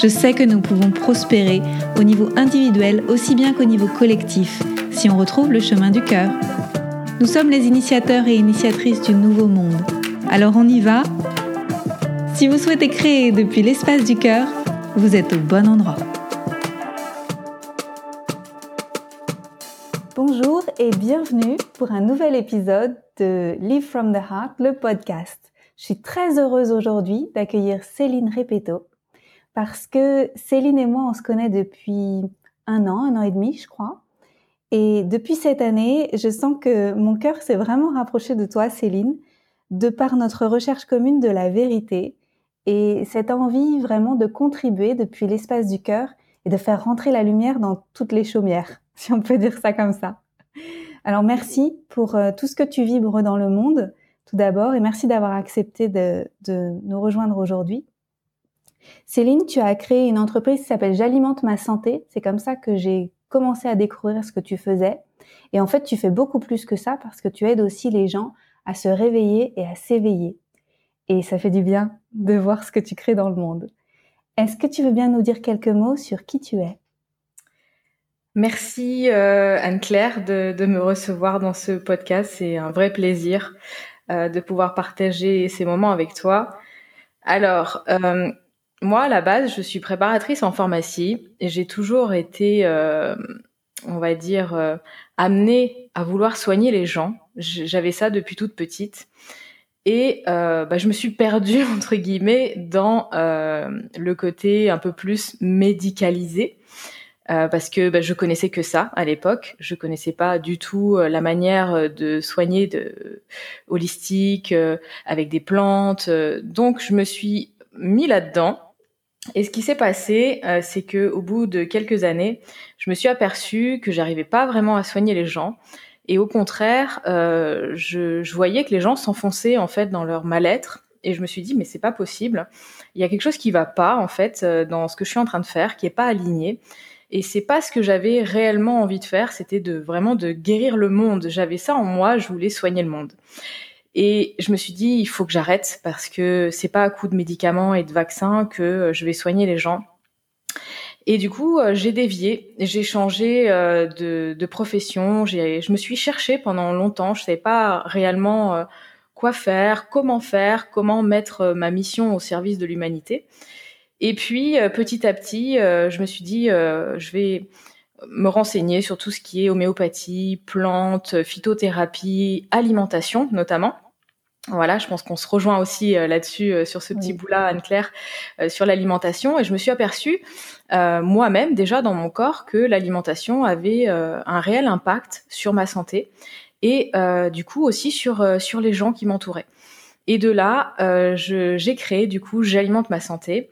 Je sais que nous pouvons prospérer au niveau individuel aussi bien qu'au niveau collectif si on retrouve le chemin du cœur. Nous sommes les initiateurs et initiatrices du nouveau monde. Alors on y va Si vous souhaitez créer depuis l'espace du cœur, vous êtes au bon endroit. Bonjour et bienvenue pour un nouvel épisode de Live from the Heart, le podcast. Je suis très heureuse aujourd'hui d'accueillir Céline Repetto parce que Céline et moi, on se connaît depuis un an, un an et demi, je crois. Et depuis cette année, je sens que mon cœur s'est vraiment rapproché de toi, Céline, de par notre recherche commune de la vérité et cette envie vraiment de contribuer depuis l'espace du cœur et de faire rentrer la lumière dans toutes les chaumières, si on peut dire ça comme ça. Alors merci pour euh, tout ce que tu vibres dans le monde, tout d'abord, et merci d'avoir accepté de, de nous rejoindre aujourd'hui. Céline, tu as créé une entreprise qui s'appelle J'alimente ma santé. C'est comme ça que j'ai commencer à découvrir ce que tu faisais. Et en fait, tu fais beaucoup plus que ça parce que tu aides aussi les gens à se réveiller et à s'éveiller. Et ça fait du bien de voir ce que tu crées dans le monde. Est-ce que tu veux bien nous dire quelques mots sur qui tu es? Merci euh, Anne-Claire de, me recevoir dans ce podcast. C'est un vrai plaisir euh, de pouvoir partager ces moments avec toi. Alors, euh, moi, à la base, je suis préparatrice en pharmacie et j'ai toujours été, euh, on va dire, euh, amenée à vouloir soigner les gens. J'avais ça depuis toute petite. Et euh, bah, je me suis perdue, entre guillemets, dans le côté un peu plus médicalisé. parce que bah, je connaissais que ça à l'époque, je connaissais pas du tout la manière de soigner de holistique avec des plantes. donc je me suis mis là-dedans et ce qui s'est passé, euh, c'est que au bout de quelques années, je me suis aperçue que j'arrivais pas vraiment à soigner les gens. Et au contraire, euh, je, je, voyais que les gens s'enfonçaient en fait dans leur mal-être. Et je me suis dit, mais c'est pas possible. Il y a quelque chose qui va pas en fait euh, dans ce que je suis en train de faire, qui est pas aligné. Et c'est pas ce que j'avais réellement envie de faire. C'était de vraiment de guérir le monde. J'avais ça en moi. Je voulais soigner le monde. Et je me suis dit, il faut que j'arrête parce que c'est pas à coup de médicaments et de vaccins que euh, je vais soigner les gens. Et du coup, euh, j'ai dévié, j'ai changé euh, de, de profession. Je me suis cherchée pendant longtemps. Je savais pas réellement quoi faire, comment faire, comment mettre ma mission au service de l'humanité. Et puis, petit à petit, je me suis dit, je vais me renseigner sur tout ce qui est homéopathie, plantes, phytothérapie, alimentation notamment. Voilà, je pense qu'on se rejoint aussi euh, là-dessus, euh, sur ce petit bout-là, Anne-Claire, euh, sur l'alimentation. Et je me suis aperçue moi-même, déjà dans mon corps, que l'alimentation avait un réel impact sur ma santé et du coup aussi sur, sur les gens qui m'entouraient. Et de là, j'ai créé, du coup, J'alimente ma santé.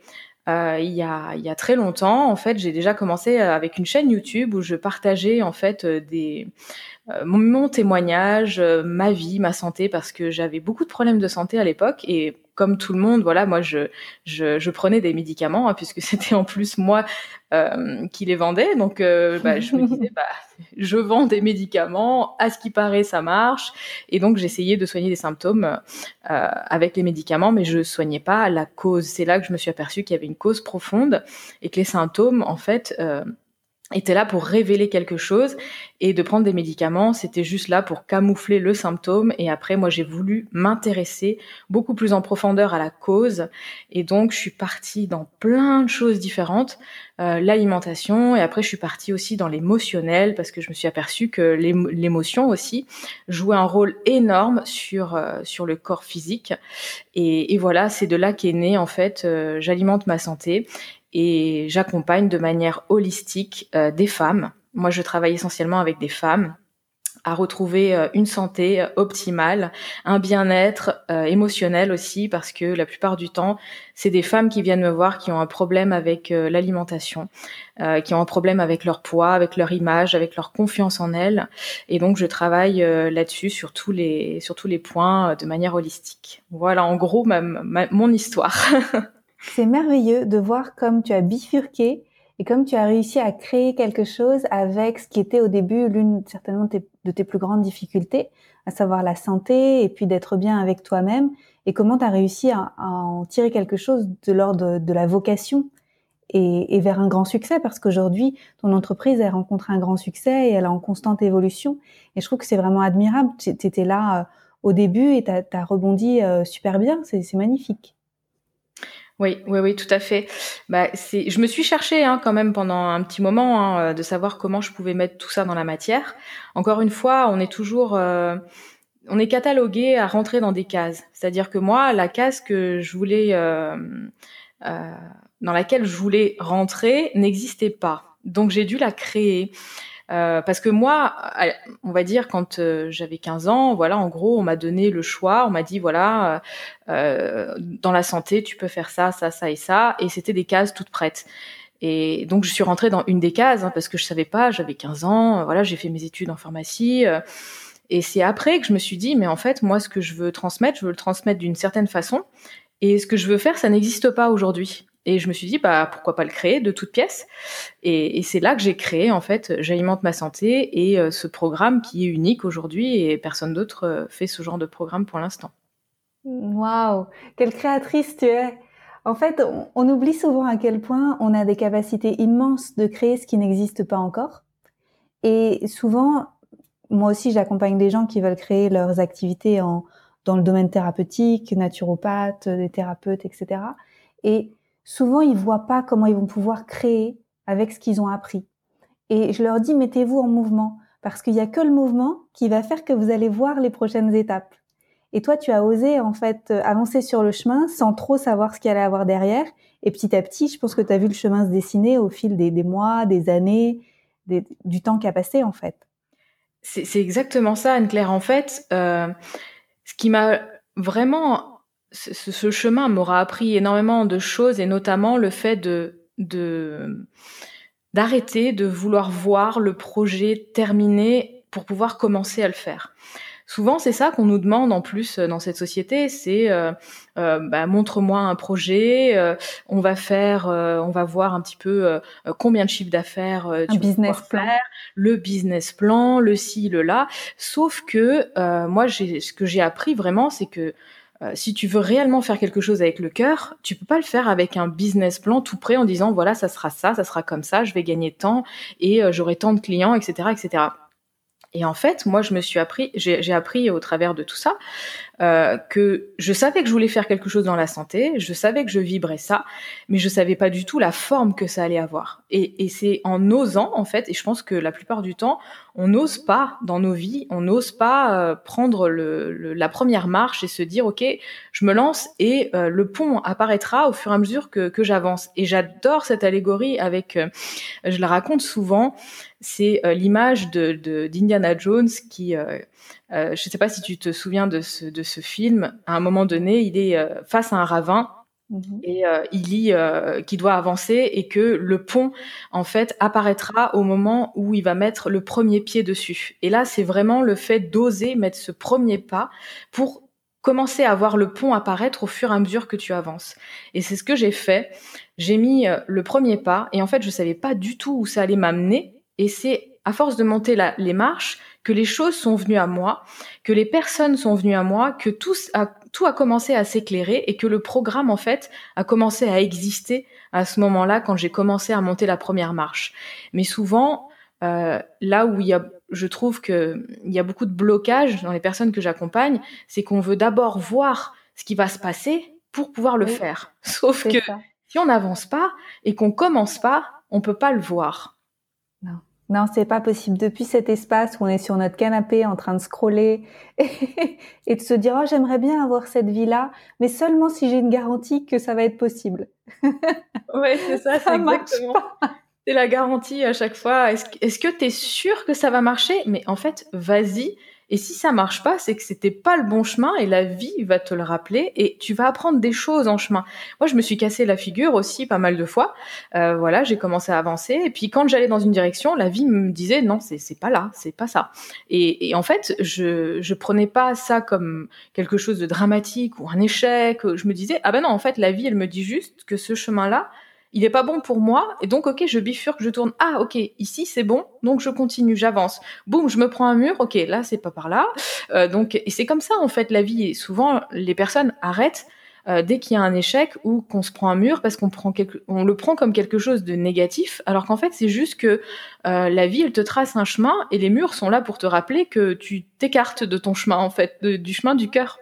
il, y a, il y a très longtemps, en fait, j'ai déjà commencé avec une chaîne YouTube où je partageais en fait des euh, mon, témoignage, euh, ma vie, ma santé, parce que j'avais beaucoup de problèmes de santé à l'époque et comme tout le monde, voilà, moi je, je, je prenais des médicaments hein, puisque c'était en plus moi euh, qui les vendais, donc euh, bah, je me disais bah je vends des médicaments, à ce qui paraît ça marche, et donc j'essayais de soigner des symptômes euh, avec les médicaments, mais je soignais pas la cause. C'est là que je me suis aperçue qu'il y avait une cause profonde et que les symptômes en fait était là pour révéler quelque chose et de prendre des médicaments, c'était juste là pour camoufler le symptôme et après moi j'ai voulu m'intéresser beaucoup plus en profondeur à la cause et donc je suis partie dans plein de choses différentes, euh, l'alimentation et après je suis partie aussi dans l'émotionnel parce que je me suis aperçue que l'émotion aussi jouait un rôle énorme sur euh, sur le corps physique et, et voilà c'est de là qu'est né en fait euh, j'alimente ma santé et j'accompagne de manière holistique euh, des femmes. Moi, je travaille essentiellement avec des femmes à retrouver euh, une santé euh, optimale, un bien-être euh, émotionnel aussi, parce que la plupart du temps, c'est des femmes qui viennent me voir qui ont un problème avec l'alimentation, qui ont un problème avec leur poids, avec leur image, avec leur confiance en elles. Et donc, je travaille là-dessus sur tous les sur tous les points de manière holistique. Voilà, en gros, ma, mon histoire. c'est merveilleux de voir comme tu as bifurqué et comme tu as réussi à créer quelque chose avec ce qui était au début l'une certainement de tes plus grandes difficultés, à savoir la santé et puis d'être bien avec toi-même, et comment tu as réussi à, en tirer quelque chose de l'ordre de, la vocation et, vers un grand succès, parce qu'aujourd'hui, ton entreprise, elle rencontre un grand succès et elle est en constante évolution. Et je trouve que c'est vraiment admirable. Tu étais là euh, au début et tu as, rebondi euh, super bien, c'est magnifique. Oui, oui, oui, tout à fait. Bah, c'est, je me suis cherchée hein, quand même pendant un petit moment hein, euh, de savoir comment je pouvais mettre tout ça dans la matière. Encore une fois, on est toujours, euh, on est catalogué à rentrer dans des cases. C'est-à-dire que moi, la case que je voulais, euh, euh dans laquelle je voulais rentrer, n'existait pas. Donc j'ai dû la créer. Euh, parce que moi, on va dire quand euh, j'avais 15 ans, voilà, en gros, on m'a donné le choix, on m'a dit voilà, euh, dans la santé, tu peux faire ça, ça, ça et ça, et c'était des cases toutes prêtes. Et donc je suis rentrée dans une des cases hein, parce que je savais pas, j'avais 15 ans, voilà, j'ai fait mes études en pharmacie. et c'est après que je me suis dit, mais en fait, moi, ce que je veux transmettre, je veux le transmettre d'une certaine façon. Et ce que je veux faire, ça n'existe pas aujourd'hui. Et je me suis dit, bah, pourquoi pas le créer de toutes pièces Et, c'est là que j'ai créé, en fait, J'alimente ma santé et euh, ce programme qui est unique aujourd'hui et personne d'autre euh, fait ce genre de programme pour l'instant. Waouh Quelle créatrice tu es En fait, on, on, oublie souvent à quel point on a des capacités immenses de créer ce qui n'existe pas encore. Et souvent, moi aussi, j'accompagne des gens qui veulent créer leurs activités en, dans le domaine thérapeutique, naturopathe, des thérapeutes, etc. Et souvent ils voient pas comment ils vont pouvoir créer avec ce qu'ils ont appris. Et je leur dis mettez-vous en mouvement parce qu'il y a que le mouvement qui va faire que vous allez voir les prochaines étapes. Et toi, tu as osé en fait avancer sur le chemin sans trop savoir ce qu'il allait avoir derrière. Et petit à petit, je pense que tu as vu le chemin se dessiner au fil des, mois, des années, du temps qui a passé en fait. C'est exactement ça, Anne-Claire. En fait, euh, ce qui m'a vraiment ce, chemin m'aura appris énormément de choses et notamment le fait de d'arrêter de vouloir voir le projet terminé pour pouvoir commencer à le faire. Souvent, c'est ça qu'on nous demande en plus dans cette société, c'est euh, euh, bah, montre-moi un projet, euh, on va faire, on va voir un petit peu combien de chiffres d'affaires tu business plan. faire, le business plan, le ci, le là. Sauf que moi, ce que j'ai appris vraiment, c'est que euh, si tu veux réellement faire quelque chose avec le cœur, tu peux pas le faire avec un business plan tout prêt en disant voilà ça sera ça, ça sera comme ça, je vais gagner tant et euh, j'aurai tant de clients, etc., etc. Et en fait, moi, je me suis appris, j'ai appris au travers de tout ça euh, que je savais que je voulais faire quelque chose dans la santé, je savais que je vibrais ça, mais je savais pas du tout la forme que ça allait avoir. Et, et c'est en osant, en fait, et je pense que la plupart du temps, on n'ose pas dans nos vies, on n'ose pas euh, prendre le, la première marche et se dire, ok, je me lance et euh, le pont apparaîtra au fur et à mesure que, que j'avance. Et j'adore cette allégorie avec, je la raconte souvent, c'est l'image de d'Indiana Jones qui euh, je ne sais pas si tu te souviens de ce, de ce film. À un moment donné, il est euh, face à un ravin mhm. et euh, il lit qu'il doit avancer et que le pont en fait apparaîtra au moment où il va mettre le premier pied dessus. Et là, c'est vraiment le fait d'oser mettre ce premier pas pour commencer à voir le pont apparaître au fur et à mesure que tu avances. Et c'est ce que j'ai fait. J'ai mis le premier pas et en fait, je savais pas du tout où ça allait m'amener. Et c'est à force de monter la, les marches que les choses sont venues à moi, que les personnes sont venues à moi, que tout a, tout a commencé à s'éclairer et que le programme, en fait, a commencé à exister à ce moment-là quand j'ai commencé à monter la première marche. Mais souvent, euh, là où il y a, je trouve que il y a beaucoup de blocage dans les personnes que j'accompagne, c'est qu'on veut d'abord voir ce qui va se passer pour pouvoir le faire. Sauf que si on n'avance pas et qu'on commence pas, on peut pas le voir. Non. C'est pas possible. Depuis cet espace où on est sur notre canapé en train de scroller et, de se dire oh j'aimerais bien avoir cette vie-là, mais seulement si j'ai une garantie que ça va être possible. ouais, c'est ça, c'est exactement. c'est la garantie à chaque fois. Est-ce que tu es sûr que ça va marcher? Mais en fait, vas-y. Et si ça marche pas, c'est que c'était pas le bon chemin et la vie va te le rappeler et tu vas apprendre des choses en chemin. Moi, je me suis cassé la figure aussi pas mal de fois. Euh, voilà, j'ai commencé à avancer et puis quand j'allais dans une direction, la vie me disait non, c'est pas là, c'est pas ça. Et, et, en fait, je je prenais pas ça comme quelque chose de dramatique ou un échec. Je me disais ah ben non, en fait, la vie elle me dit juste que ce chemin-là il est pas bon pour moi, et donc ok, je bifurque, je tourne. Ah ok, ici c'est bon, donc je continue, j'avance. Boum, je me prends un mur. Ok, là c'est pas par là. Euh, donc et c'est comme ça en fait la vie. Et souvent les personnes arrêtent euh, dès qu'il y a un échec ou qu'on se prend un mur parce qu'on prend quelque, on le prend comme quelque chose de négatif, alors qu'en fait c'est juste que euh, la vie elle te trace un chemin et les murs sont là pour te rappeler que tu t'écartes de ton chemin en fait, du chemin du cœur.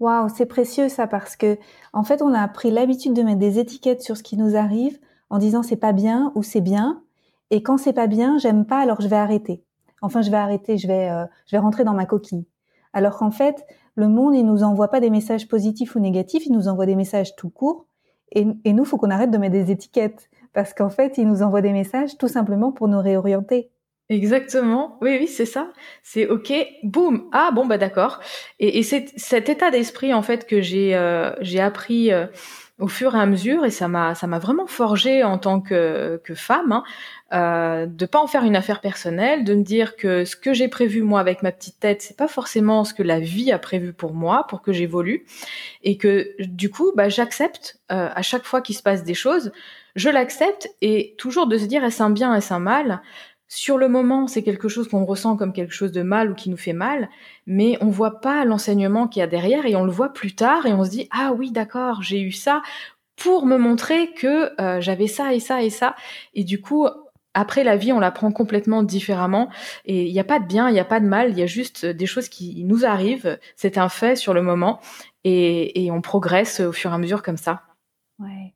Waouh, c'est précieux ça parce que en fait, on a pris l'habitude de mettre des étiquettes sur ce qui nous arrive en disant c'est pas bien ou c'est bien et quand c'est pas bien, j'aime pas alors je vais arrêter. Enfin, je vais arrêter, je vais euh, je vais rentrer dans ma coquille. Alors qu'en fait, le monde il nous envoie pas des messages positifs ou négatifs, il nous envoie des messages tout court et, et nous faut qu'on arrête de mettre des étiquettes parce qu'en fait, il nous envoie des messages tout simplement pour nous réorienter. Exactement. Oui, oui, c'est ça. C'est ok. Boum. Ah bon, bah d'accord. Et, et c'est cet état d'esprit en fait que j'ai euh, j'ai appris euh, au fur et à mesure et ça m'a ça m'a vraiment forgé en tant que que femme. Hein, euh, de pas en faire une affaire personnelle, de me dire que ce que j'ai prévu moi avec ma petite tête, c'est pas forcément ce que la vie a prévu pour moi, pour que j'évolue, et que du coup, bah, j'accepte euh, à chaque fois qu'il se passe des choses, je l'accepte et toujours de se dire est-ce un bien, est-ce un mal, sur le moment, c'est quelque chose qu'on ressent comme quelque chose de mal ou qui nous fait mal, mais on voit pas l'enseignement qu'il y a derrière et on le voit plus tard et on se dit ah oui d'accord j'ai eu ça pour me montrer que euh, j'avais ça et ça et ça et du coup après la vie on la prend complètement différemment et il n'y a pas de bien il n'y a pas de mal il y a juste des choses qui nous arrivent c'est un fait sur le moment et, et on progresse au fur et à mesure comme ça. Ouais.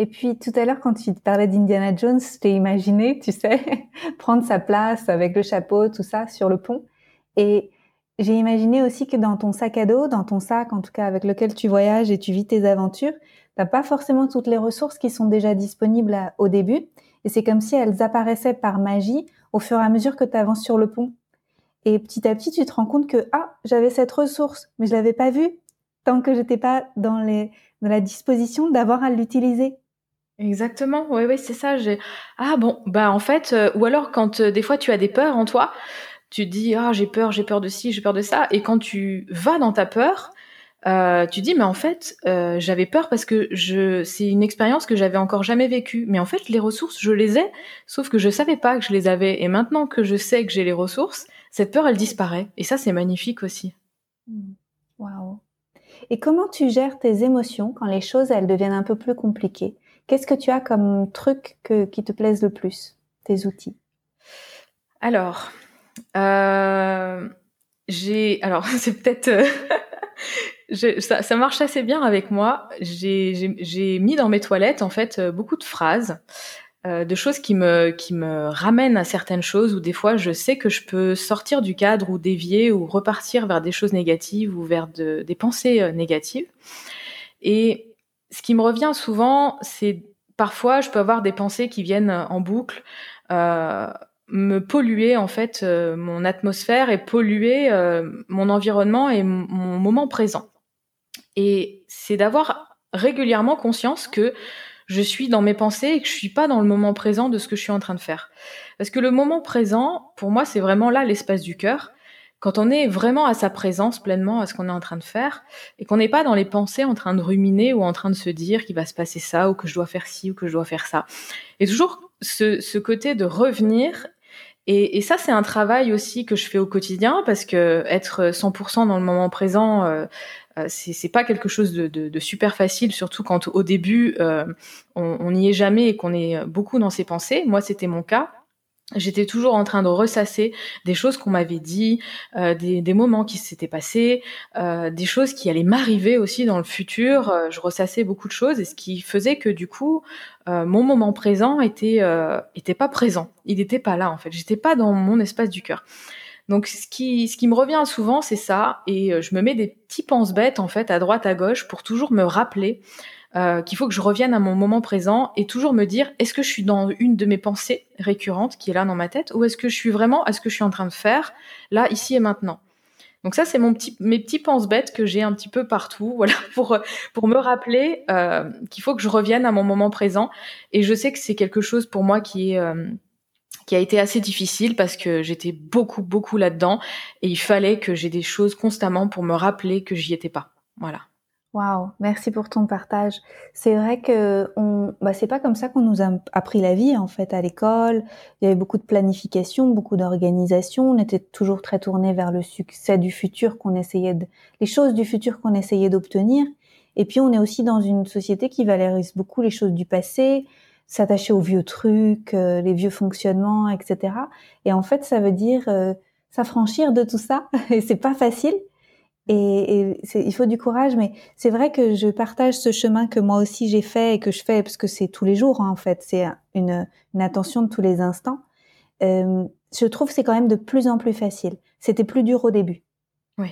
Et puis tout à l'heure, quand tu parlais d'Indiana Jones, je t'ai imaginé, tu sais, prendre sa place avec le chapeau, tout ça, sur le pont. Et j'ai imaginé aussi que dans ton sac à dos, dans ton sac en tout cas avec lequel tu voyages et tu vis tes aventures, t'as pas forcément toutes les ressources qui sont déjà disponibles au début. Et c'est comme si elles apparaissaient par magie au fur et à mesure que tu avances sur le pont. Et petit à petit, tu te rends compte que ah, j'avais cette ressource, mais je l'avais pas vue tant que j'étais pas dans la disposition d'avoir à l'utiliser. Exactement, oui, oui, c'est ça. J'ai ah bon, bah en fait, euh, ou alors quand euh, des fois tu as des peurs en toi, tu dis ah j'ai peur, j'ai peur de ci, j'ai peur de ça, et quand tu vas dans ta peur, euh, tu dis mais en fait j'avais peur parce que je c'est une expérience que j'avais encore jamais vécue, mais en fait les ressources je les ai, sauf que je savais pas que je les avais, et maintenant que je sais que j'ai les ressources, cette peur elle disparaît, et ça c'est magnifique aussi. Mmh. Waouh. Et comment tu gères tes émotions quand les choses elles deviennent un peu plus compliquées? Qu'est-ce que tu as comme truc qui te plaise le plus, tes outils? Alors, euh, j'ai, alors c'est peut-être, euh, ça, marche assez bien avec moi. J'ai mis dans mes toilettes en fait beaucoup de phrases. Euh, de choses qui me qui me ramènent à certaines choses où des fois je sais que je peux sortir du cadre ou dévier ou repartir vers des choses négatives ou vers des pensées négatives et ce qui me revient souvent, c'est parfois je peux avoir des pensées qui viennent en boucle, euh, me polluer en fait euh, mon atmosphère et polluer euh, mon environnement et mon moment présent. Et c'est d'avoir régulièrement conscience que je suis dans mes pensées et que je suis pas dans le moment présent de ce que je suis en train de faire. Parce que le moment présent, pour moi, c'est vraiment là l'espace du cœur quand on est vraiment à sa présence pleinement à ce qu'on est en train de faire et qu'on n'est pas dans les pensées en train de ruminer ou en train de se dire qu'il va se passer ça ou que je dois faire ci ou que je dois faire ça. Et toujours ce, ce côté de revenir et, et ça c'est un travail aussi que je fais au quotidien parce que être 100% dans le moment présent euh, euh c'est pas quelque chose de, de, de, super facile, surtout quand au début euh, on n'y est jamais et qu'on est beaucoup dans ses pensées. Moi, c'était mon cas j'étais toujours en train de ressasser des choses qu'on m'avait dit, euh, des, des, moments qui s'étaient passés, euh, des choses qui allaient m'arriver aussi dans le futur. Euh, je ressassais beaucoup de choses et ce qui faisait que du coup, euh, mon moment présent était euh, était pas présent. Il n'était pas là en fait. J'étais pas dans mon espace du cœur. Donc ce qui ce qui me revient souvent, c'est ça et je me mets des petits penses bêtes en fait à droite à gauche pour toujours me rappeler euh, qu'il faut que je revienne à mon moment présent et toujours me dire est-ce que je suis dans une de mes pensées récurrentes qui est là dans ma tête ou est-ce que je suis vraiment à ce que je suis en train de faire là, ici et maintenant? Donc ça, c'est mon petit, mes petits pense-bêtes que j'ai un petit peu partout, voilà, pour pour me rappeler euh, qu'il faut que je revienne à mon moment présent. Et je sais que c'est quelque chose pour moi qui est euh, qui a été assez difficile parce que j'étais beaucoup beaucoup là-dedans et il fallait que j'ai des choses constamment pour me rappeler que j'y étais pas. Voilà. Waouh, merci pour ton partage. C'est vrai que on, bah c'est pas comme ça qu'on nous a appris la vie en fait à l'école. Il y avait beaucoup de planification, beaucoup d'organisation. On était toujours très tourné vers le succès du futur qu'on essayait de, les choses du futur qu'on essayait d'obtenir. Et puis on est aussi dans une société qui valorise beaucoup les choses du passé, s'attacher aux vieux trucs, euh, les vieux fonctionnements, etc. Et en fait, ça veut dire euh, s'affranchir de tout ça. Et c'est pas facile. Et, et il faut du courage, mais c'est vrai que je partage ce chemin que moi aussi j'ai fait et que je fais parce que c'est tous les jours hein, en fait, c'est une, une, attention de tous les instants. Euh, je trouve que c'est quand même de plus en plus facile. C'était plus dur au début. Oui.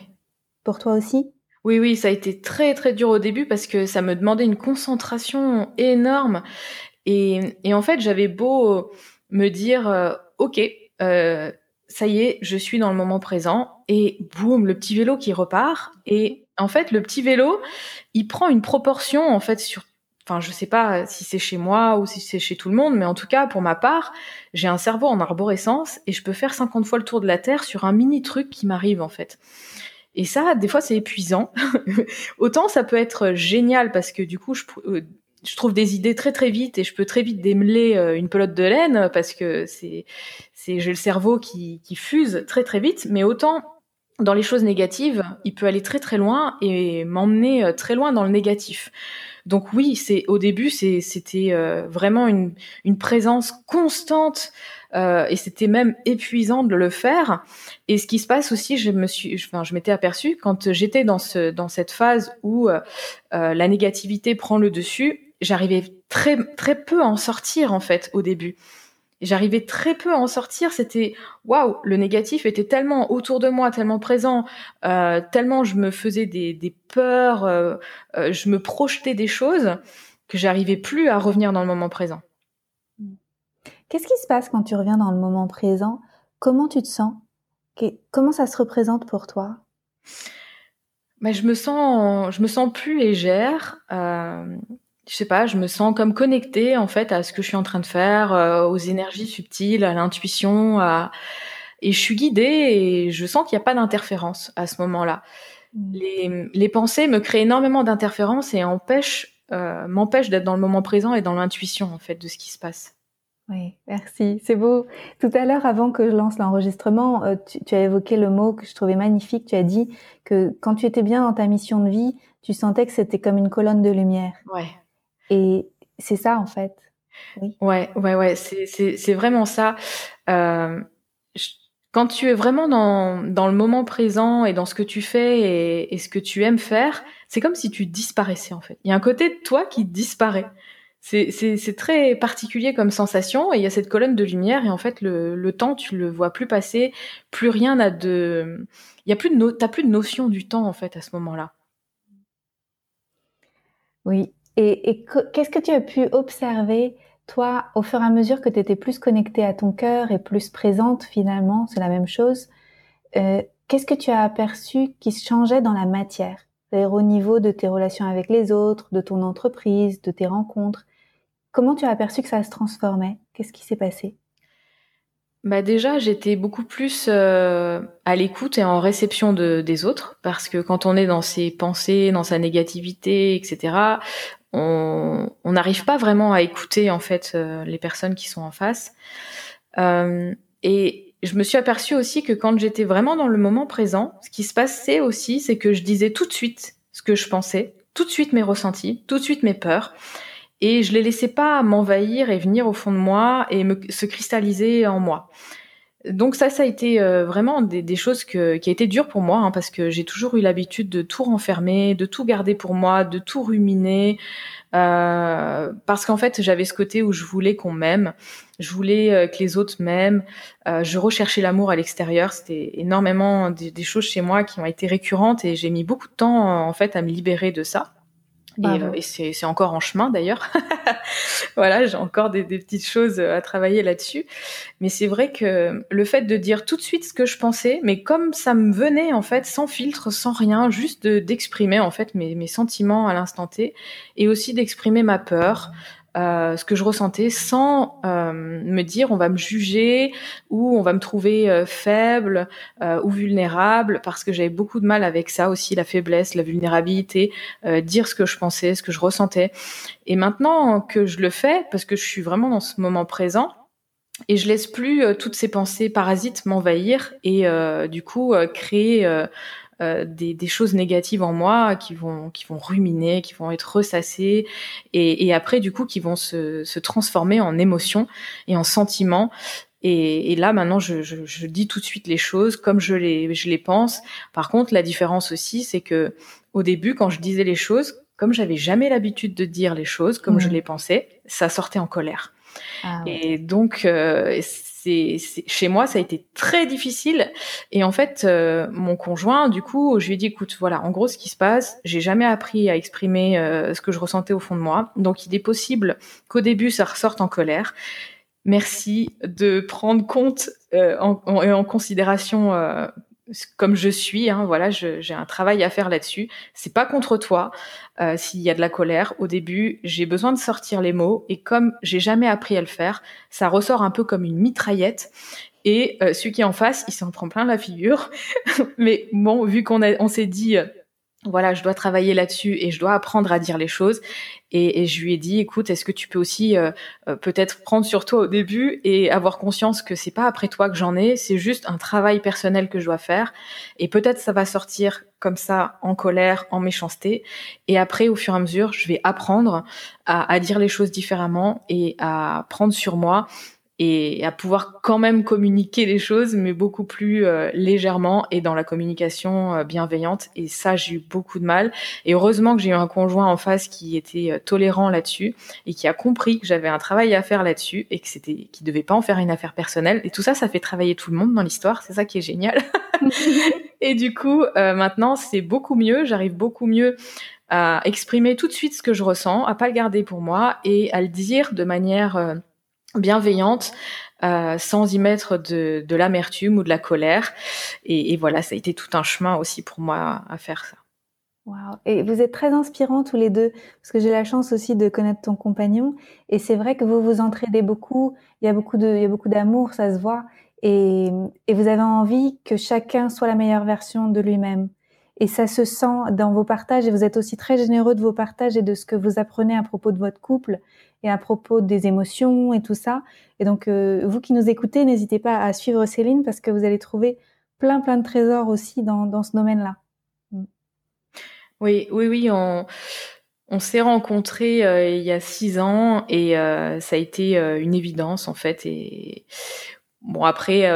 Pour toi aussi? Oui, oui, ça a été très très dur au début parce que ça me demandait une concentration énorme et, en fait, j'avais beau me dire, euh, ok, euh, ça y est, je suis dans le moment présent, et boum, le petit vélo qui repart. Et en fait, le petit vélo, il prend une proportion en fait sur enfin je sais pas si c'est chez moi ou si c'est chez tout le monde, mais en tout cas pour ma part, j'ai un cerveau en arborescence et je peux faire 50 fois le tour de la Terre sur un mini truc qui m'arrive en fait. Et ça, des fois, c'est épuisant. Autant ça peut être génial parce que du coup, je, euh, je trouve des idées très très vite et je peux très vite démêler euh, une pelote de laine parce que c'est j'ai le cerveau qui fuse très très vite mais autant dans les choses négatives, il peut aller très très loin et m'emmener euh, très loin dans le négatif. Donc oui, c'est au début c'était euh, vraiment une, présence constante euh, et c'était même épuisant de le faire. Et ce qui se passe aussi, je m'étais aperçue quand j'étais dans cette phase où la négativité prend le dessus, j'arrivais très très peu à en sortir en fait au début. J'arrivais très peu à en sortir. C'était waouh, le négatif était tellement autour de moi, tellement présent, euh, tellement je me faisais des, des peurs, euh, euh, je me projetais des choses que j'arrivais plus à revenir dans le moment présent. Qu'est-ce qui se passe quand tu reviens dans le moment présent? Comment tu te sens? Comment ça se représente pour toi? Bah, je me sens, je me sens plus légère. Je sais pas, je me sens comme connectée en fait à ce que je suis en train de faire, euh, aux énergies subtiles, à l'intuition, à... et je suis guidée et je sens qu'il n'y a pas d'interférence à ce moment-là. Mmh. Les, les, pensées me créent énormément d'interférences et empêchent, euh, m'empêchent d'être dans le moment présent et dans l'intuition en fait de ce qui se passe. Oui, merci, c'est beau. Tout à l'heure, avant que je lance l'enregistrement, euh, tu, tu, as évoqué le mot que je trouvais magnifique. Tu as dit que quand tu étais bien dans ta mission de vie, tu sentais que c'était comme une colonne de lumière. Ouais. Et c'est ça en fait. Oui. Ouais, ouais, ouais, c'est vraiment ça. Euh, quand tu es vraiment dans, dans le moment présent et dans ce que tu fais et, et ce que tu aimes faire, c'est comme si tu disparaissais en fait. Il y a un côté de toi qui disparaît. C'est très particulier comme sensation et il y a cette colonne de lumière et en fait le, le temps tu le vois plus passer, plus rien n'a de, il y a plus de no... t'as plus de notion du temps en fait à ce moment-là. Oui, et, qu'est-ce que tu as pu observer, toi, au fur et à mesure que tu étais plus connectée à ton cœur et plus présente finalement, c'est la même chose, euh, qu'est-ce que tu as aperçu qui changeait dans la matière? C'est-à-dire au niveau de tes relations avec les autres, de ton entreprise, de tes rencontres. Comment tu as aperçu que ça se transformait? Qu'est-ce qui s'est passé? Bah déjà, j'étais beaucoup plus euh, à l'écoute et en réception de, des autres, parce que quand on est dans ses pensées, dans sa négativité, etc., on n'arrive pas vraiment à écouter en fait euh, les personnes qui sont en face. Euh, et je me suis aperçue aussi que quand j'étais vraiment dans le moment présent, ce qui se passait aussi, c'est que je disais tout de suite ce que je pensais, tout de suite mes ressentis, tout de suite mes peurs, et je les laissais pas m'envahir et venir au fond de moi et me, se cristalliser en moi. Donc ça, ça a été euh, vraiment des, choses que, qui a été dur pour moi, hein, parce que j'ai toujours eu l'habitude de tout renfermer, de tout garder pour moi, de tout ruminer, euh, parce qu'en fait, j'avais ce côté où je voulais qu'on m'aime, je voulais euh, que les autres m'aiment, je recherchais l'amour à l'extérieur. C'était énormément des, des, choses chez moi qui ont été récurrentes et j'ai mis beaucoup de temps en fait à me libérer de ça. Et, c'est encore en chemin d'ailleurs. voilà, j'ai encore des, des, petites choses à travailler là-dessus. Mais c'est vrai que le fait de dire tout de suite ce que je pensais, mais comme ça me venait en fait, sans filtre, sans rien, juste d'exprimer en fait mes, mes sentiments à l'instant T, et aussi d'exprimer ma peur, euh, ce que je ressentais sans euh, me dire on va me juger ou on va me trouver euh, faible ou vulnérable parce que j'avais beaucoup de mal avec ça aussi la faiblesse la vulnérabilité dire ce que je pensais ce que je ressentais. Et maintenant que je le fais parce que je suis vraiment dans ce moment présent et je laisse plus toutes ces pensées parasites m'envahir et du coup créer euh, des, des, choses négatives en moi qui vont qui vont ruminer, qui vont être ressassées et, et après du coup qui vont se, se transformer en émotions et en sentiments. Et, et là maintenant je, je, je, dis tout de suite les choses comme je les je les pense. Par contre la différence aussi c'est que au début quand je disais les choses comme j'avais jamais l'habitude de dire les choses comme je les pensais, ça sortait en colère. Ah et donc, euh, chez moi, ça a été très difficile. Et en fait, euh, mon conjoint, du coup, je lui ai dit, écoute, voilà, en gros, ce qui se passe, j'ai jamais appris à exprimer euh, ce que je ressentais au fond de moi. Donc, il est possible qu'au début, ça ressorte en colère. Merci de prendre compte euh, en, en, considération comme je suis, hein, voilà, j'ai un travail à faire là-dessus. C'est pas contre toi. Euh, S'il y a de la colère, au début, j'ai besoin de sortir les mots et comme j'ai jamais appris à le faire, ça ressort un peu comme une mitraillette. Et euh, celui qui est en face, il s'en prend plein la figure. Mais bon, vu qu'on on s'est dit, euh, voilà, je dois travailler là-dessus et je dois apprendre à dire les choses. Et, et je lui ai dit, écoute, est-ce que tu peux aussi euh, euh, peut-être prendre sur toi au début et avoir conscience que c'est pas après toi que j'en ai, c'est juste un travail personnel que je dois faire. Et peut-être ça va sortir comme ça en colère, en méchanceté. Et après, au fur et à mesure, je vais apprendre à, à dire les choses différemment et à prendre sur moi et à pouvoir quand même communiquer les choses, mais beaucoup plus euh, légèrement et dans la communication euh, bienveillante. Et ça, j'ai eu beaucoup de mal. Et heureusement que j'ai eu un conjoint en face qui était euh, tolérant là-dessus et qui a compris que j'avais un travail à faire là-dessus et que c'était, qui devait pas en faire une affaire personnelle. Et tout ça, ça fait travailler tout le monde dans l'histoire. C'est ça qui est génial. et du coup, maintenant, c'est beaucoup mieux. J'arrive beaucoup mieux à exprimer tout de suite ce que je ressens, à pas le garder pour moi et à le dire de manière bienveillante, euh, sans y mettre de, de l'amertume ou de la colère. Et, voilà, ça a été tout un chemin aussi pour moi à faire ça. Wow. Et vous êtes très inspirants tous les deux, parce que j'ai la chance aussi de connaître ton compagnon. Et c'est vrai que vous vous entraidez beaucoup. Il y a beaucoup de, il y a beaucoup d'amour, ça se voit. Et, et vous avez envie que chacun soit la meilleure version de lui-même. Et ça se sent dans vos partages. Et vous êtes aussi très généreux de vos partages et de ce que vous apprenez à propos de votre couple et à propos des émotions et tout ça. Et donc, euh, vous qui nous écoutez, n'hésitez pas à suivre Céline parce que vous allez trouver plein, plein de trésors aussi dans, dans ce domaine-là. Mm. Oui, oui, oui, on, s'est rencontrés euh, il y a six ans et euh, ça a été une évidence en fait. Et bon, après,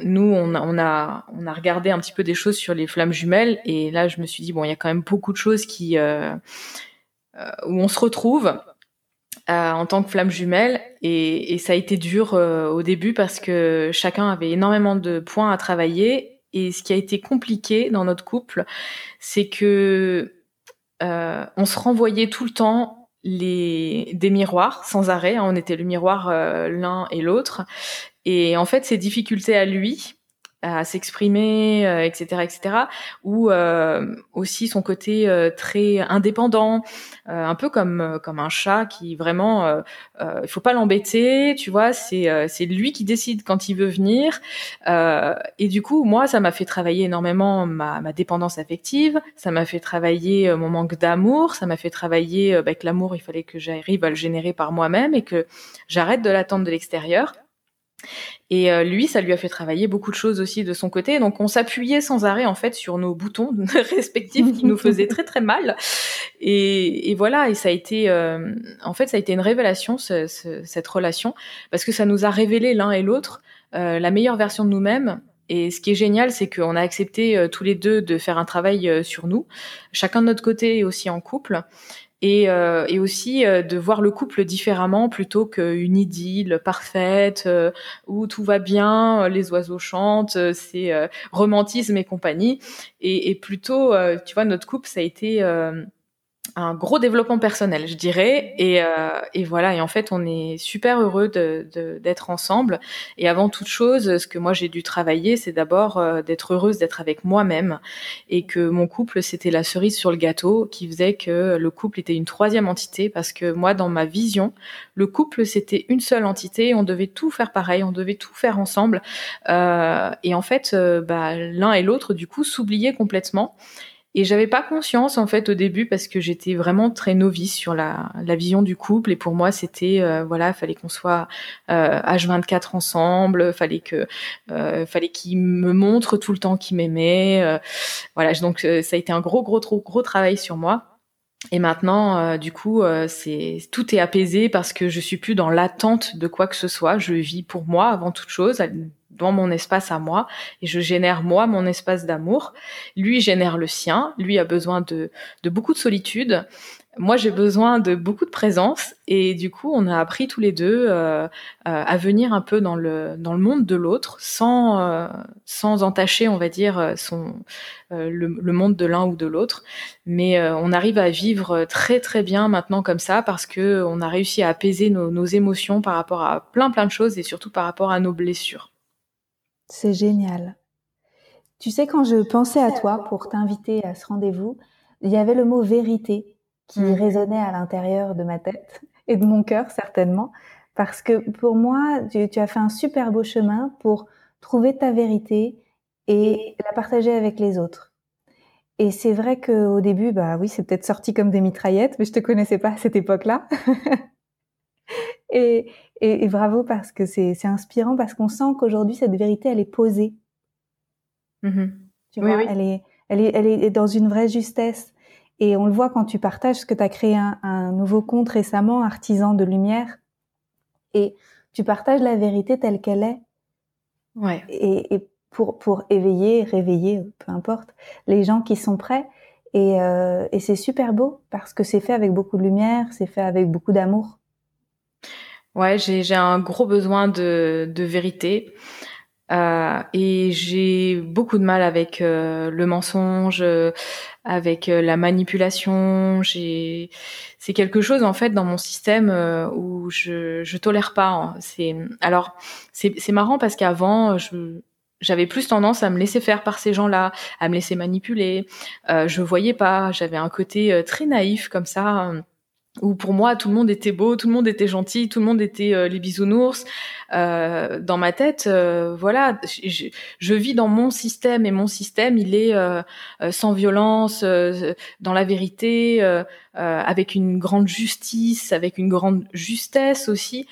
nous, on a, regardé un petit peu des choses sur les flammes jumelles et là, je me suis dit bon, il y a quand même beaucoup de choses qui où on se retrouve euh, en tant que flamme jumelle et, ça a été dur euh, au début parce que chacun avait énormément de points à travailler et ce qui a été compliqué dans notre couple, c'est que euh, on se renvoyait tout le temps des miroirs sans arrêt. Hein. on était le miroir l'un et l'autre et en fait ces difficultés à lui à s'exprimer, etc., euh, etc. Ou euh, aussi son côté euh, très indépendant, un peu comme comme un chat qui vraiment, il faut pas l'embêter, tu vois. C'est c'est lui qui décide quand il veut venir. et du coup, moi, ça m'a fait travailler énormément ma, ma dépendance affective. Ça m'a fait travailler mon manque d'amour. Ça m'a fait travailler bah, que l'amour, il fallait que j'arrive à le générer par moi-même et que j'arrête de l'attendre de l'extérieur. Et euh, lui, ça lui a fait travailler beaucoup de choses aussi de son côté. Donc on s'appuyait sans arrêt en fait sur nos boutons respectifs qui nous faisaient très très mal. Et, voilà, et ça a été, euh, en fait, ça a été une révélation ce, ce, cette relation parce que ça nous a révélé l'un et l'autre euh, la meilleure version de nous-mêmes. Et ce qui est génial, c'est qu'on a accepté tous les deux de faire un travail sur nous, chacun de notre côté et aussi en couple et, euh, et aussi euh, de voir le couple différemment plutôt qu'une idylle parfaite euh, où tout va bien, les oiseaux chantent, c'est romantisme et compagnie. Et, et plutôt, tu vois, notre couple, ça a été un gros développement personnel, je dirais. Et, euh, et, voilà. Et en fait, on est super heureux d'être de, ensemble. Et avant toute chose, ce que moi j'ai dû travailler, c'est d'abord euh, d'être heureuse d'être avec moi-même et que mon couple c'était la cerise sur le gâteau qui faisait que le couple était une troisième entité parce que moi, dans ma vision, le couple c'était une seule entité. On devait tout faire pareil, on devait tout faire ensemble. Euh, et en fait, euh, bah, l'un et l'autre du coup s'oubliaient complètement. Et j'avais pas conscience en fait au début parce que j'étais vraiment très novice sur la, la vision du couple et pour moi c'était euh, voilà fallait qu'on soit euh, H24 ensemble, fallait que euh, fallait qu'il me montre tout le temps qu'il m'aimait, euh, voilà donc euh, ça a été un gros gros gros gros travail sur moi. Et maintenant, du coup, c'est tout est apaisé parce que je suis plus dans l'attente de quoi que ce soit. Je vis pour moi avant toute chose, dans mon espace à moi et je génère moi mon espace d'amour. Lui génère le sien. Lui a besoin de, de beaucoup de solitude. Moi, j'ai besoin de beaucoup de présence et du coup, on a appris tous les deux euh, euh, à venir un peu dans le dans le monde de l'autre, sans euh, sans entacher, on va dire, son le, le, monde de l'un ou de l'autre. Mais on arrive à vivre très très bien maintenant comme ça parce que on a réussi à apaiser nos, nos émotions par rapport à plein plein de choses et surtout par rapport à nos blessures. C'est génial. Tu sais, quand je pensais à toi pour t'inviter à ce rendez-vous, il y avait le mot vérité qui mmh. résonnait à l'intérieur de ma tête et de mon cœur certainement, parce que pour moi, tu, tu, as fait un super beau chemin pour trouver ta vérité et la partager avec les autres. Et c'est vrai qu'au début, bah oui, c'est peut-être sorti comme des mitraillettes, mais je te connaissais pas à cette époque-là. et, et, et, bravo parce que c'est inspirant parce qu'on sent qu'aujourd'hui cette vérité elle est posée. Mmh tu vois, elle est elle est elle est dans une vraie justesse et on le voit quand tu partages que tu as créé un, un, nouveau compte récemment, artisan de lumière, et tu partages la vérité telle qu'elle est. Ouais. Et, et, pour pour éveiller, réveiller, peu importe, les gens qui sont prêts. Et, euh, et c'est super beau parce que c'est fait avec beaucoup de lumière, c'est fait avec beaucoup d'amour. Ouais, j'ai un gros besoin de, de vérité. Euh, et j'ai beaucoup de mal avec euh, le mensonge, avec euh, la manipulation. J'ai, c'est quelque chose en fait dans mon système où je je tolère pas. Hein. C'est alors c'est marrant parce qu'avant j'avais plus tendance à me laisser faire par ces gens-là, à me laisser manipuler. Je voyais pas. J'avais un côté très naïf comme ça où pour moi tout le monde était beau, tout le monde était gentil, tout le monde était euh, les bisounours. Euh, dans ma tête, euh, voilà, je, je, vis dans mon système et mon système, il est euh, euh sans violence, dans la vérité, avec une grande justice, avec une grande justesse aussi.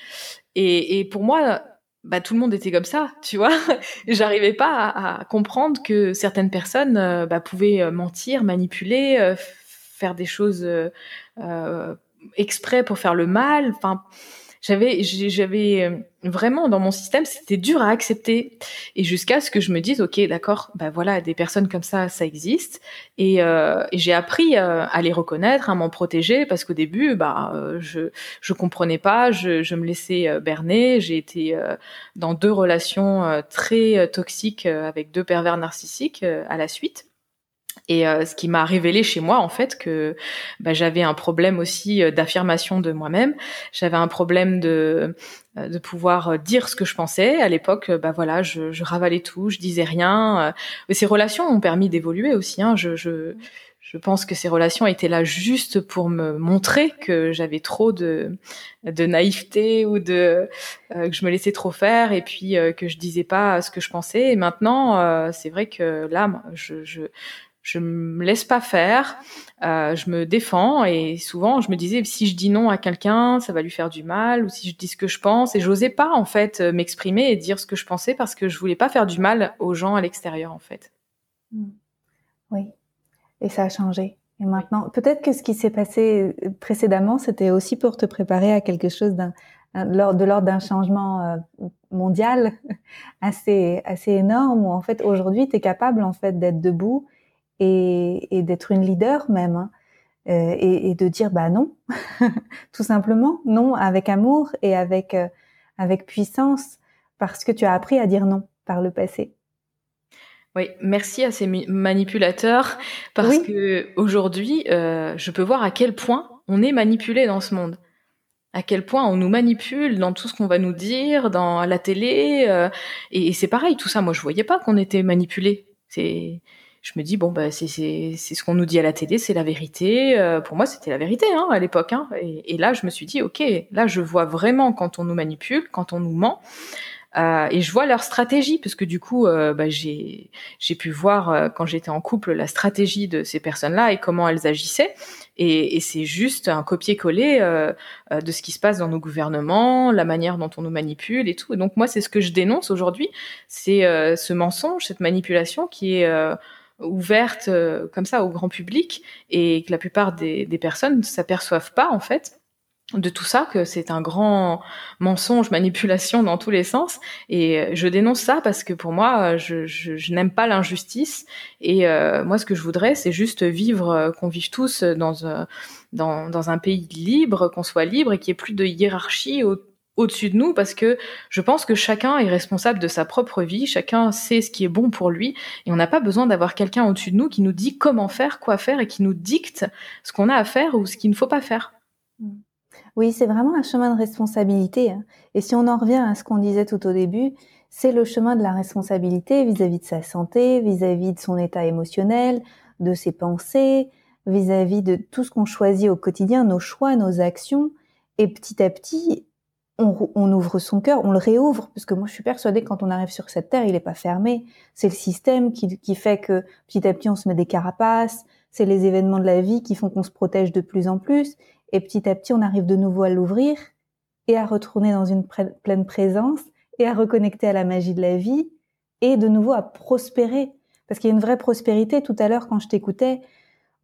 Et, et pour moi, bah, tout le monde était comme ça, tu vois. J'arrivais pas à, à, comprendre que certaines personnes bah, pouvaient mentir, manipuler, faire des choses euh, exprès pour faire le mal. Enfin, j'avais, j'avais euh, vraiment dans mon système, c'était dur à accepter. Et jusqu'à ce que je me dise, ok, d'accord, bah voilà, des personnes comme ça, ça existe. Et, euh, et j'ai appris euh, à les reconnaître, à m'en protéger, parce qu'au début, bah, euh, je je comprenais pas, je, je me laissais berner. J'ai été dans deux relations très toxiques avec deux pervers narcissiques à la suite. Et euh, ce qui m'a révélé chez moi, en fait, que bah, j'avais un problème aussi euh, d'affirmation de moi-même. J'avais un problème de euh, de pouvoir dire ce que je pensais. À l'époque, bah voilà, je, je ravalais tout, je disais rien. Et ces relations ont permis d'évoluer aussi. Hein. Je, je, je pense que ces relations étaient là juste pour me montrer que j'avais trop de, de naïveté ou de que je me laissais trop faire et puis que je disais pas ce que je pensais. Et maintenant, c'est vrai que là, je, je, je me laisse pas faire, euh, je me défends et souvent je me disais si je dis non à quelqu'un, ça va lui faire du mal ou si je dis ce que je pense et j'osais pas en fait euh, m'exprimer et dire ce que je pensais parce que je voulais pas faire du mal aux gens à l'extérieur en fait. Mmh. Oui, et ça a changé. Et maintenant, peut-être que ce qui s'est passé euh, précédemment, c'était aussi pour te préparer à quelque chose d'un de l'ordre d'un changement mondial assez assez énorme où en fait aujourd'hui tu es capable en fait d'être debout et, et d'être une leader même hein, euh, et, et, de dire bah non, tout simplement non avec amour et avec euh, avec puissance parce que tu as appris à dire non par le passé. Oui, merci à ces manipulateurs parce que aujourd'hui, euh, je peux voir à quel point on est manipulé dans ce monde. À quel point on nous manipule dans tout ce qu'on va nous dire, dans la télé, euh, et, c'est pareil. Tout ça, moi, je voyais pas qu'on était manipulé. C'est, je me dis bon, bah c'est ce qu'on nous dit à la télé, c'est la vérité. Euh, pour moi, c'était la vérité hein, à l'époque. Hein. Et, et là, je me suis dit ok, là, je vois vraiment quand on nous manipule, quand on nous ment. Euh, et je vois leur stratégie, parce que du coup, euh, bah, j'ai pu voir euh, quand j'étais en couple la stratégie de ces personnes-là et comment elles agissaient. Et, et c'est juste un copier-coller euh, de ce qui se passe dans nos gouvernements, la manière dont on nous manipule et tout. Et donc moi, c'est ce que je dénonce aujourd'hui, c'est ce mensonge, cette manipulation qui est ouverte comme ça au grand public et que la plupart des, des personnes ne s'aperçoivent pas en fait de tout ça, que c'est un grand mensonge, manipulation dans tous les sens. Et je dénonce ça parce que pour moi, je, je, n'aime pas l'injustice. Et euh, moi, ce que je voudrais, c'est juste vivre, euh, qu'on vive tous dans, euh, dans, dans, un pays libre, qu'on soit libre et qu'il n'y ait plus de hiérarchie au-dessus de nous parce que je pense que chacun est responsable de sa propre vie, chacun sait ce qui est bon pour lui et on n'a pas besoin d'avoir quelqu'un au-dessus de nous qui nous dit comment faire, quoi faire et qui nous dicte ce qu'on a à faire ou ce qu'il ne faut pas faire. Oui, c'est vraiment un chemin de responsabilité. Hein. Et si on en revient à ce qu'on disait tout au début, c'est le chemin de la responsabilité vis-à-vis de sa santé, vis-à-vis de son état émotionnel, de ses pensées, vis-à-vis de tout ce qu'on choisit au quotidien, nos choix, nos actions. Et petit à petit, on, ouvre son cœur, on le réouvre, parce que moi je suis persuadée que quand on arrive sur cette terre, il n'est pas fermé. C'est le système qui, qui fait que petit à petit on se met des carapaces, c'est les événements de la vie qui font qu'on se protège de plus en plus. Et petit à petit, on arrive de nouveau à l'ouvrir et à retourner dans une pleine présence et à reconnecter à la magie de la vie et de nouveau à prospérer. Parce qu'il y a une vraie prospérité. Tout à l'heure, quand je t'écoutais,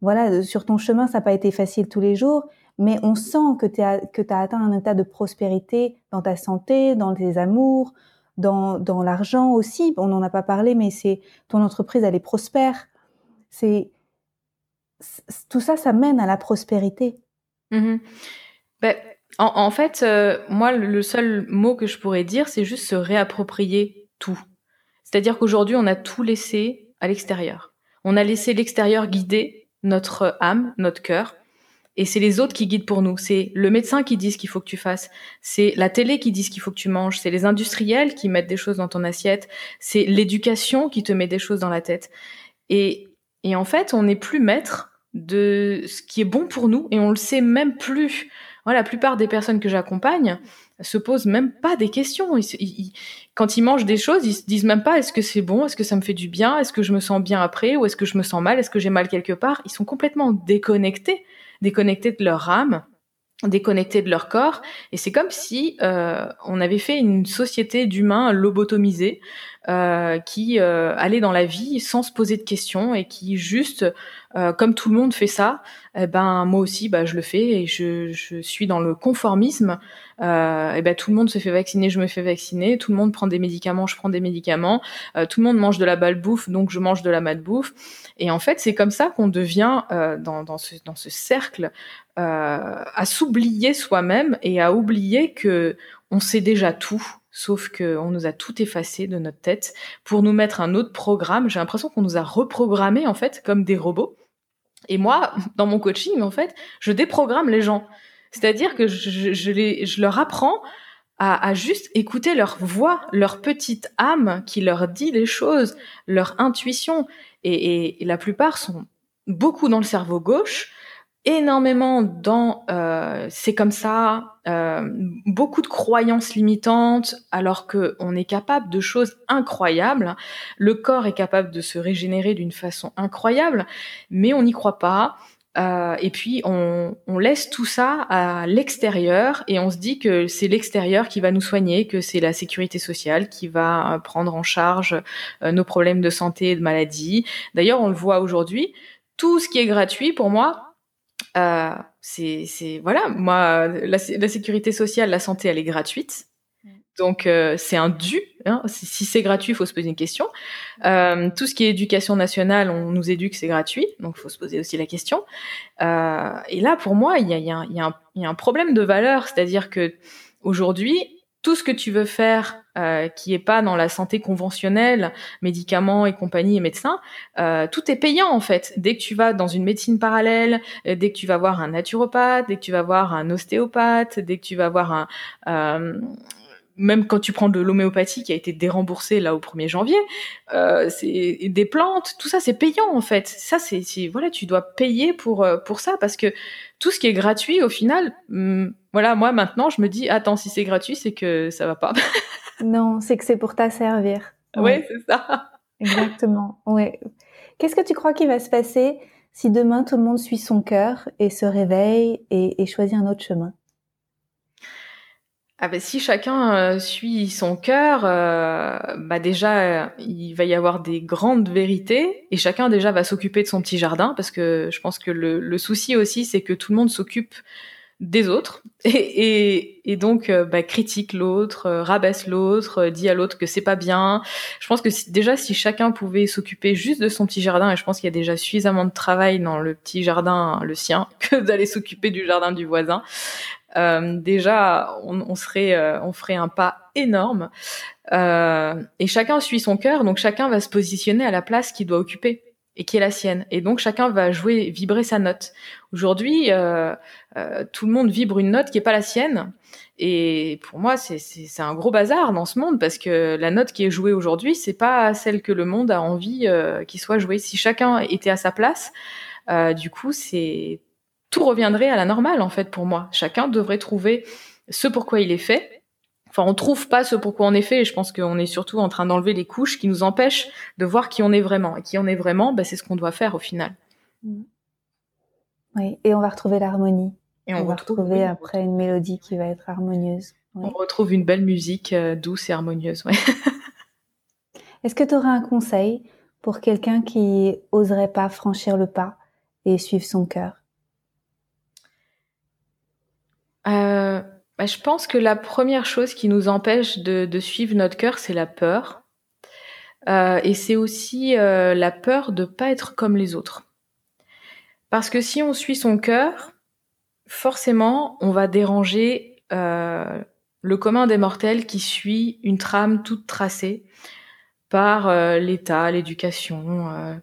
voilà, sur ton chemin, ça n'a pas été facile tous les jours, mais on sent que tu as, atteint un état de prospérité dans ta santé, dans tes amours, dans, l'argent aussi. On n'en a pas parlé, mais c'est ton entreprise, elle est prospère. C'est tout ça, ça mène à la prospérité. Ben, en, fait, euh, moi, le seul mot que je pourrais dire, c'est juste se réapproprier tout. C'est-à-dire qu'aujourd'hui, on a tout laissé à l'extérieur. On a laissé l'extérieur guider notre âme, notre cœur, et c'est les autres qui guident pour nous. C'est le médecin qui dit ce qu'il faut que tu fasses. C'est la télé qui dit ce qu'il faut que tu manges. C'est les industriels qui mettent des choses dans ton assiette. C'est l'éducation qui te met des choses dans la tête. Et, et en fait, on n'est plus maître de ce qui est bon pour nous et on le sait même plus. Voilà, la plupart des personnes que j'accompagne se posent même pas des questions. quand ils mangent des choses, ils se disent même pas est-ce que c'est bon, est-ce que ça me fait du bien, est-ce que je me sens bien après? Ou est-ce que je me sens mal, est-ce que j'ai mal quelque part? Ils sont complètement déconnectés, déconnectés de leur âme déconnectés de leur corps. Et c'est comme si euh, on avait fait une société d'humains lobotomisés euh, qui euh, allaient dans la vie sans se poser de questions et qui juste euh, comme tout le monde fait ça, eh ben moi aussi, bah, je le fais et je, je suis dans le conformisme. Euh, et ben tout le monde se fait vacciner, je me fais vacciner. Tout le monde prend des médicaments, je prends des médicaments. Euh, tout le monde mange de la bouffe, donc je mange de la bouffe. Et en fait, c'est comme ça qu'on devient dans, dans, ce, dans ce cercle à s'oublier soi-même et à oublier que on sait déjà tout sauf qu'on nous a tout effacé de notre tête pour nous mettre un autre programme. J'ai l'impression qu'on nous a reprogrammé en fait comme des robots. Et moi, dans mon coaching, en fait, je déprogramme les gens. C'est-à-dire que je, les, je leur apprends à, juste écouter leur voix, leur petite âme qui leur dit les choses, leur intuition. Et la plupart sont beaucoup dans le cerveau gauche, énormément dans euh, c'est comme ça, euh, beaucoup de croyances limitantes, alors que on est capable de choses incroyables. Le corps est capable de se régénérer d'une façon incroyable, mais on n'y croit pas. Euh, et puis on, on, laisse tout ça à l'extérieur et on se dit que c'est l'extérieur qui va nous soigner, que c'est la sécurité sociale qui va prendre en charge euh, nos problèmes de santé et de maladie. D'ailleurs, on le voit aujourd'hui, tout ce qui est gratuit pour moi, euh, c'est voilà, moi la, la, sécurité sociale, la santé, elle est gratuite. Mm. Donc euh, c'est un dû. Hein. Si, c'est gratuit, il faut se poser une question. Euh, tout ce qui est éducation nationale, on nous éduque, c'est gratuit. Donc il faut se poser aussi la question. Euh, et là, pour moi, il y a, y, a y a, un problème de valeur, c'est-à-dire que aujourd'hui, tout ce que tu veux faire euh, qui est pas dans la santé conventionnelle, médicaments et compagnie et médecins, euh, tout est payant en fait. Dès que tu vas dans une médecine parallèle, euh, dès que tu vas voir un naturopathe, dès que tu vas voir un ostéopathe, dès que tu vas voir un euh, même quand tu prends de l'homéopathie qui a été déremboursée là au 1er janvier, c'est des plantes, tout ça c'est payant en fait. Ça c'est voilà, tu dois payer pour pour ça parce que tout ce qui est gratuit au final, hum, voilà, moi maintenant je me dis attends si c'est gratuit c'est que ça va pas. non, c'est que c'est pour t'asservir. Oui, c'est ça. Exactement. Ouais. Qu'est-ce que tu crois qui va se passer si demain tout le monde suit son cœur et se réveille et, et choisit un autre chemin? Ah ben, si chacun euh, suit son cœur, euh, bah déjà euh, il va y avoir des grandes vérités et chacun déjà va s'occuper de son petit jardin parce que je pense que le, le souci aussi c'est que tout le monde s'occupe des autres et, et, et donc bah, critique l'autre, rabaisse l'autre, dit à l'autre que c'est pas bien. Je pense que si, déjà si chacun pouvait s'occuper juste de son petit jardin et je pense qu'il y a déjà suffisamment de travail dans le petit jardin le sien que d'aller s'occuper du jardin du voisin. Euh, déjà, on, on serait, euh, on ferait un pas énorme. Euh, et chacun suit son cœur, donc chacun va se positionner à la place qu'il doit occuper et qui est la sienne. Et donc chacun va jouer, vibrer sa note. Aujourd'hui, euh, euh, tout le monde vibre une note qui est pas la sienne. Et pour moi, c'est un gros bazar dans ce monde parce que la note qui est jouée aujourd'hui, c'est pas celle que le monde a envie euh, qu'il soit jouée. Si chacun était à sa place, du coup, c'est tout reviendrait à la normale en fait pour moi. Chacun devrait trouver ce pourquoi il est fait. Enfin, on trouve pas ce pourquoi on est fait. Et je pense qu'on est surtout en train d'enlever les couches qui nous empêchent de voir qui on est vraiment. Et qui on est vraiment, bah, c'est ce qu'on doit faire au final. Oui, et on va retrouver l'harmonie. Et on, va retrouver après une mélodie qui va être harmonieuse. On retrouve une belle musique euh, douce et harmonieuse. Ouais. Est-ce que tu aurais un conseil pour quelqu'un qui oserait pas franchir le pas et suivre son cœur? Euh, bah, Je pense que la première chose qui nous empêche de, suivre notre cœur, c'est la peur. Euh, et c'est aussi euh, la peur de pas être comme les autres. Parce que si on suit son cœur, forcément, on va déranger euh, le commun des mortels qui suit une trame toute tracée par l'État, l'éducation,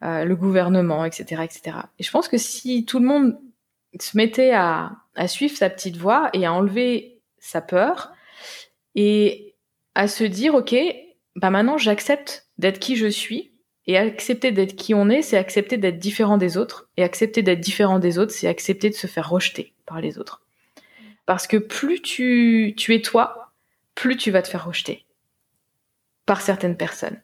le gouvernement, etc., etc. Et je pense que si tout le monde se mettait à, à suivre sa petite voix et à enlever sa peur et à se dire ok bah maintenant j'accepte d'être qui je suis et accepter d'être qui on est c'est accepter d'être différent des autres et accepter d'être différent des autres c'est accepter de se faire rejeter par les autres. Parce que plus tu, tu es toi plus tu vas te faire rejeter par certaines personnes.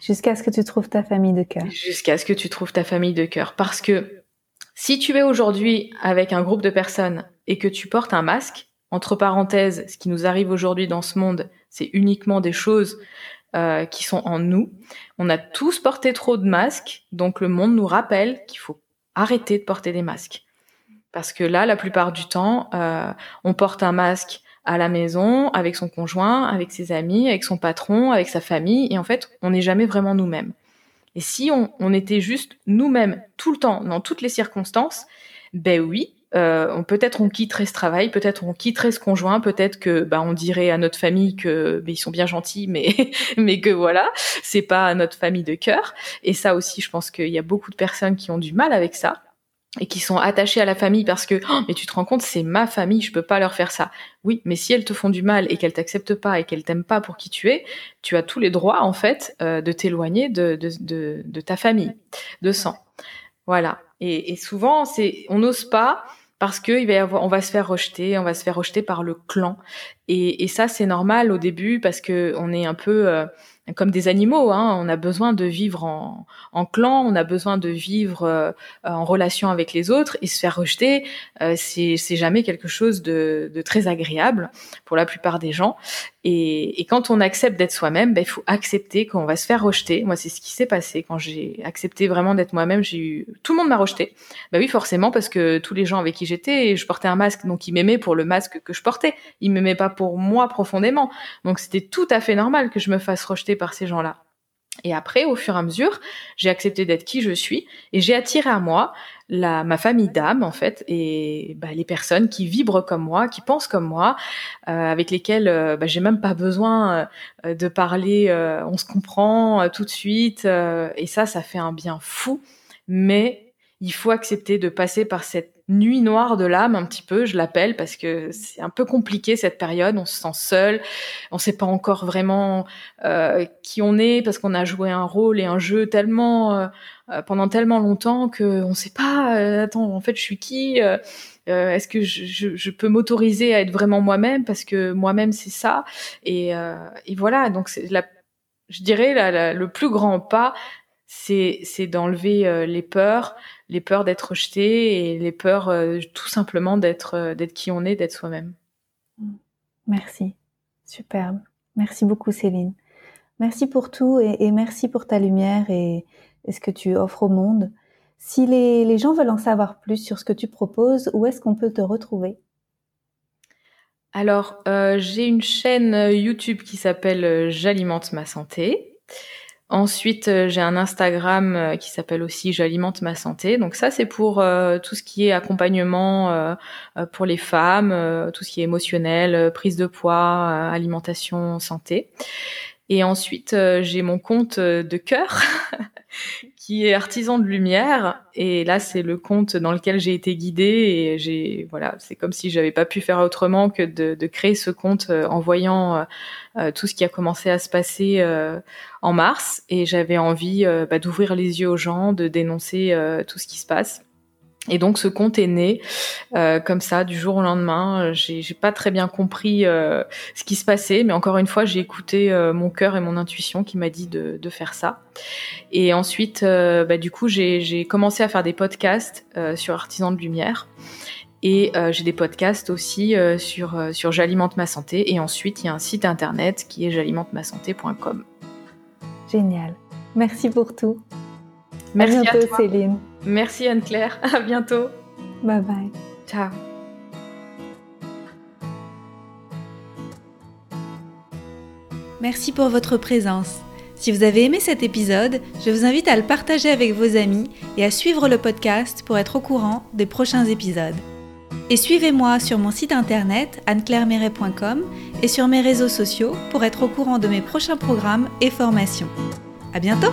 Jusqu'à ce que tu trouves ta famille de cœur. Jusqu'à ce que tu trouves ta famille de cœur. Parce que si tu es aujourd'hui avec un groupe de personnes et que tu portes un masque, entre parenthèses, ce qui nous arrive aujourd'hui dans ce monde, c'est uniquement des choses euh, qui sont en nous. On a tous porté trop de masques, donc le monde nous rappelle qu'il faut arrêter de porter des masques. Parce que là, la plupart du temps, euh, on porte un masque à la maison, avec son conjoint, avec ses amis, avec son patron, avec sa famille, et en fait, on n'est jamais vraiment nous-mêmes. Et si on, on était juste nous-mêmes tout le temps, dans toutes les circonstances, ben oui, euh, peut-être on quitterait ce travail, peut-être on quitterait ce conjoint, peut-être que ben, on dirait à notre famille que ben, ils sont bien gentils, mais mais que voilà, c'est pas notre famille de cœur. Et ça aussi, je pense qu'il y a beaucoup de personnes qui ont du mal avec ça et qui sont attachés à la famille parce que oh, mais tu te rends compte c'est ma famille je peux pas leur faire ça. Oui mais si elles te font du mal et qu'elles t'acceptent pas et qu'elles t'aiment pas pour qui tu es tu as tous les droits en fait euh, de t'éloigner de, de, de, de, ta famille de sang. Voilà. Et, et souvent c'est on n'ose pas parce que il va y avoir, on va se faire rejeter, on va se faire rejeter par le clan, et, et ça c'est normal au début parce que on est un peu euh, comme des animaux. Hein. On a besoin de vivre en, clan, on a besoin de vivre euh, en relation avec les autres et se faire rejeter, euh, c'est jamais quelque chose de, très agréable pour la plupart des gens. Et, et quand on accepte d'être soi-même, ben, il faut accepter qu'on va se faire rejeter. Moi, c'est ce qui s'est passé quand j'ai accepté vraiment d'être moi-même. J'ai eu tout le monde m'a rejeté. Ben oui, forcément, parce que tous les gens avec qui j'étais, je portais un masque, donc ils m'aimaient pour le masque que je portais. Ils m'aimaient pas pour moi profondément. Donc c'était tout à fait normal que je me fasse rejeter par ces gens-là. Et après, au fur et à mesure, j'ai accepté d'être qui je suis et j'ai attiré à moi la, ma famille d'âme en fait et bah, les personnes qui vibrent comme moi, qui pensent comme moi, euh, avec lesquelles euh, bah, j'ai même pas besoin euh, de parler, on se comprend tout de suite et ça, ça fait un bien fou. Mais il faut accepter de passer par cette nuit noire de l'âme un petit peu, je l'appelle parce que c'est un peu compliqué cette période, on se sent seul, on sait pas encore vraiment euh, qui on est parce qu'on a joué un rôle et un jeu tellement euh, euh pendant tellement longtemps que on sait pas euh, attends en fait je suis qui euh, est-ce que je, je, je peux m'autoriser à être vraiment moi-même parce que moi-même c'est ça. Et, et voilà. Donc c'est la je dirais la, la, le plus grand pas c'est c'est d'enlever les peurs les peurs d'être rejeté et les peurs euh, tout simplement d'être euh, d'être qui on est, d'être soi-même. Merci, superbe. Merci beaucoup Céline. Merci pour tout et, et merci pour ta lumière et, et, ce que tu offres au monde. Si les, les, gens veulent en savoir plus sur ce que tu proposes, où est-ce qu'on peut te retrouver? Alors, euh, j'ai une chaîne YouTube qui s'appelle euh, J'alimente ma santé. Ensuite, euh, j'ai un Instagram euh, qui s'appelle aussi J'alimente ma santé. Donc ça, c'est pour euh, tout ce qui est accompagnement pour les femmes, tout ce qui est émotionnel, prise de poids, alimentation, santé. Et ensuite, j'ai mon compte de cœur qui est artisan de lumière. Et là, c'est le compte dans lequel j'ai été guidée et j'ai, voilà, c'est comme si j'avais pas pu faire autrement que de, de créer ce compte euh, en voyant euh, euh, tout ce qui a commencé à se passer euh, en mars. Et j'avais envie euh, bah, d'ouvrir les yeux aux gens, de dénoncer tout ce qui se passe. Et donc ce compte est né euh, comme ça du jour au lendemain. J'ai, j'ai pas très bien compris euh, ce qui se passait, mais encore une fois j'ai écouté euh, mon cœur et mon intuition qui m'a dit de, faire ça. Et ensuite, euh, bah, du coup j'ai, commencé à faire des podcasts euh, sur Artisans de Lumière. Et euh, j'ai des podcasts aussi sur, sur J'alimente ma santé. Et ensuite, il y a un site internet qui est j'alimente-ma-santé.com. Génial. Merci pour tout. Merci à bientôt, à toi. Céline. Merci Anne-Claire. À bientôt. Bye bye. Ciao. Merci pour votre présence. Si vous avez aimé cet épisode, je vous invite à le partager avec vos amis et à suivre le podcast pour être au courant des prochains épisodes. Et suivez-moi sur mon site internet anneclairemeret.com et sur mes réseaux sociaux pour être au courant de mes prochains programmes et formations. À bientôt!